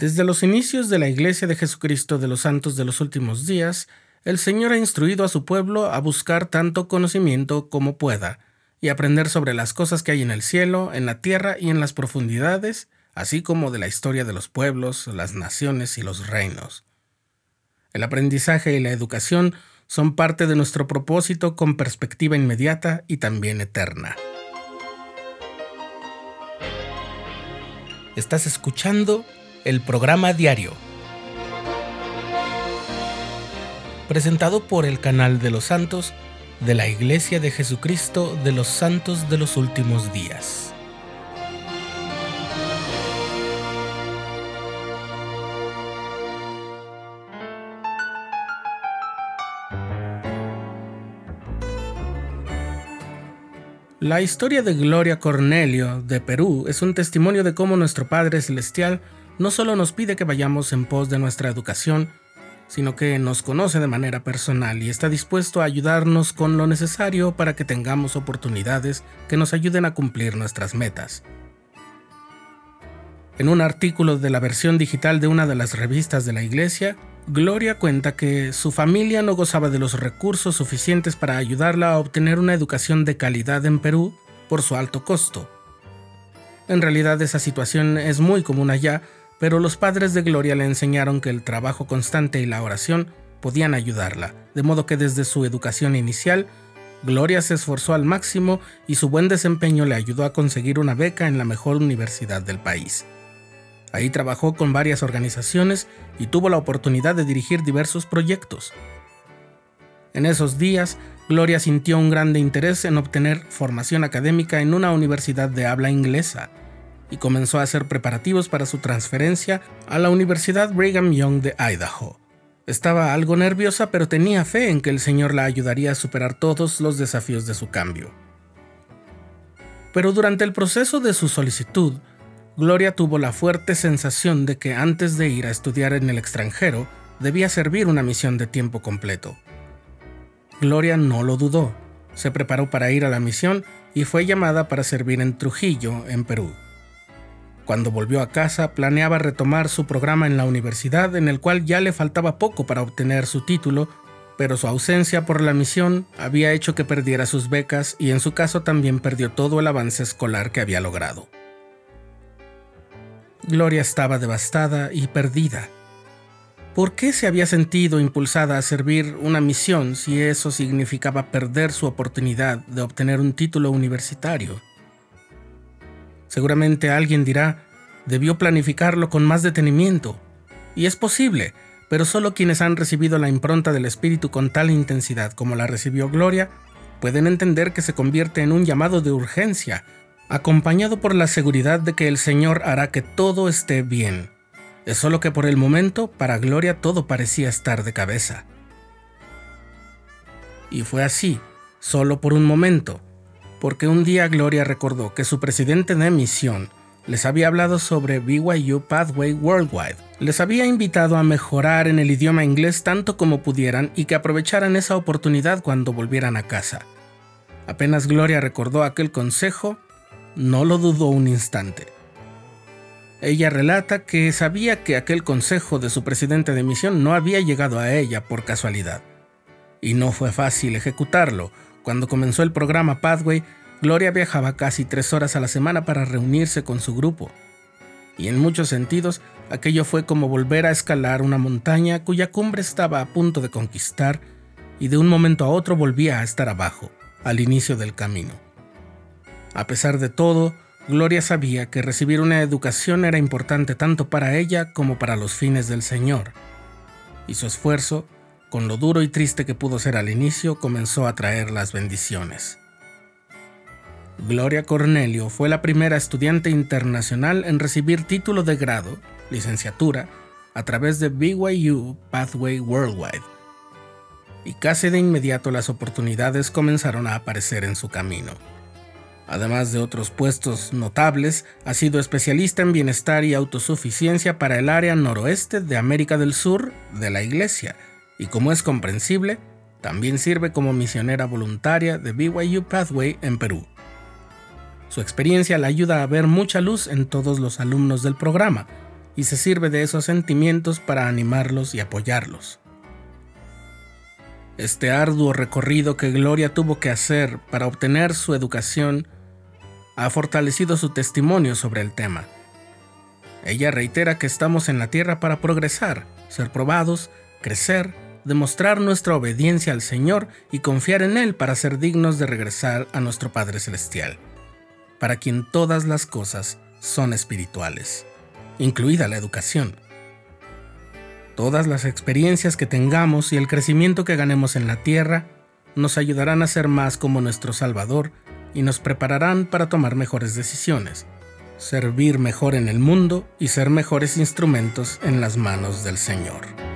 Desde los inicios de la Iglesia de Jesucristo de los Santos de los Últimos Días, el Señor ha instruido a su pueblo a buscar tanto conocimiento como pueda, y aprender sobre las cosas que hay en el cielo, en la tierra y en las profundidades, así como de la historia de los pueblos, las naciones y los reinos. El aprendizaje y la educación son parte de nuestro propósito con perspectiva inmediata y también eterna. Estás escuchando el programa diario, presentado por el canal de los santos de la Iglesia de Jesucristo de los Santos de los Últimos Días. La historia de Gloria Cornelio de Perú es un testimonio de cómo nuestro Padre Celestial no solo nos pide que vayamos en pos de nuestra educación, sino que nos conoce de manera personal y está dispuesto a ayudarnos con lo necesario para que tengamos oportunidades que nos ayuden a cumplir nuestras metas. En un artículo de la versión digital de una de las revistas de la iglesia, Gloria cuenta que su familia no gozaba de los recursos suficientes para ayudarla a obtener una educación de calidad en Perú por su alto costo. En realidad esa situación es muy común allá, pero los padres de Gloria le enseñaron que el trabajo constante y la oración podían ayudarla, de modo que desde su educación inicial, Gloria se esforzó al máximo y su buen desempeño le ayudó a conseguir una beca en la mejor universidad del país. Ahí trabajó con varias organizaciones y tuvo la oportunidad de dirigir diversos proyectos. En esos días, Gloria sintió un grande interés en obtener formación académica en una universidad de habla inglesa, y comenzó a hacer preparativos para su transferencia a la Universidad Brigham Young de Idaho. Estaba algo nerviosa, pero tenía fe en que el Señor la ayudaría a superar todos los desafíos de su cambio. Pero durante el proceso de su solicitud, Gloria tuvo la fuerte sensación de que antes de ir a estudiar en el extranjero, debía servir una misión de tiempo completo. Gloria no lo dudó, se preparó para ir a la misión y fue llamada para servir en Trujillo, en Perú. Cuando volvió a casa, planeaba retomar su programa en la universidad, en el cual ya le faltaba poco para obtener su título, pero su ausencia por la misión había hecho que perdiera sus becas y en su caso también perdió todo el avance escolar que había logrado. Gloria estaba devastada y perdida. ¿Por qué se había sentido impulsada a servir una misión si eso significaba perder su oportunidad de obtener un título universitario? Seguramente alguien dirá, debió planificarlo con más detenimiento. Y es posible, pero solo quienes han recibido la impronta del Espíritu con tal intensidad como la recibió Gloria, pueden entender que se convierte en un llamado de urgencia, acompañado por la seguridad de que el Señor hará que todo esté bien. Es solo que por el momento, para Gloria todo parecía estar de cabeza. Y fue así, solo por un momento, porque un día Gloria recordó que su presidente de misión les había hablado sobre BYU Pathway Worldwide. Les había invitado a mejorar en el idioma inglés tanto como pudieran y que aprovecharan esa oportunidad cuando volvieran a casa. Apenas Gloria recordó aquel consejo, no lo dudó un instante. Ella relata que sabía que aquel consejo de su presidente de misión no había llegado a ella por casualidad. Y no fue fácil ejecutarlo, cuando comenzó el programa Pathway, Gloria viajaba casi tres horas a la semana para reunirse con su grupo. Y en muchos sentidos, aquello fue como volver a escalar una montaña cuya cumbre estaba a punto de conquistar y de un momento a otro volvía a estar abajo, al inicio del camino. A pesar de todo, Gloria sabía que recibir una educación era importante tanto para ella como para los fines del Señor, y su esfuerzo con lo duro y triste que pudo ser al inicio, comenzó a traer las bendiciones. Gloria Cornelio fue la primera estudiante internacional en recibir título de grado, licenciatura, a través de BYU Pathway Worldwide. Y casi de inmediato las oportunidades comenzaron a aparecer en su camino. Además de otros puestos notables, ha sido especialista en bienestar y autosuficiencia para el área noroeste de América del Sur de la Iglesia, y como es comprensible, también sirve como misionera voluntaria de BYU Pathway en Perú. Su experiencia le ayuda a ver mucha luz en todos los alumnos del programa, y se sirve de esos sentimientos para animarlos y apoyarlos. Este arduo recorrido que Gloria tuvo que hacer para obtener su educación ha fortalecido su testimonio sobre el tema. Ella reitera que estamos en la tierra para progresar, ser probados, crecer, demostrar nuestra obediencia al Señor y confiar en Él para ser dignos de regresar a nuestro Padre Celestial, para quien todas las cosas son espirituales, incluida la educación. Todas las experiencias que tengamos y el crecimiento que ganemos en la tierra nos ayudarán a ser más como nuestro Salvador y nos prepararán para tomar mejores decisiones, servir mejor en el mundo y ser mejores instrumentos en las manos del Señor.